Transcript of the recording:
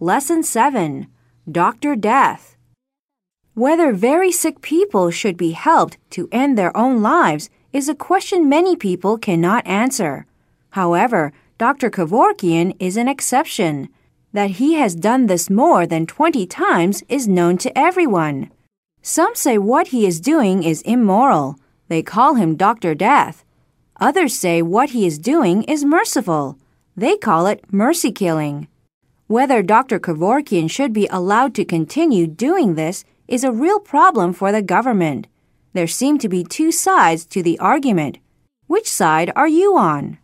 Lesson 7 Dr. Death. Whether very sick people should be helped to end their own lives is a question many people cannot answer. However, Dr. Kevorkian is an exception. That he has done this more than 20 times is known to everyone. Some say what he is doing is immoral. They call him Dr. Death. Others say what he is doing is merciful. They call it mercy killing. Whether Dr. Kevorkian should be allowed to continue doing this is a real problem for the government. There seem to be two sides to the argument. Which side are you on?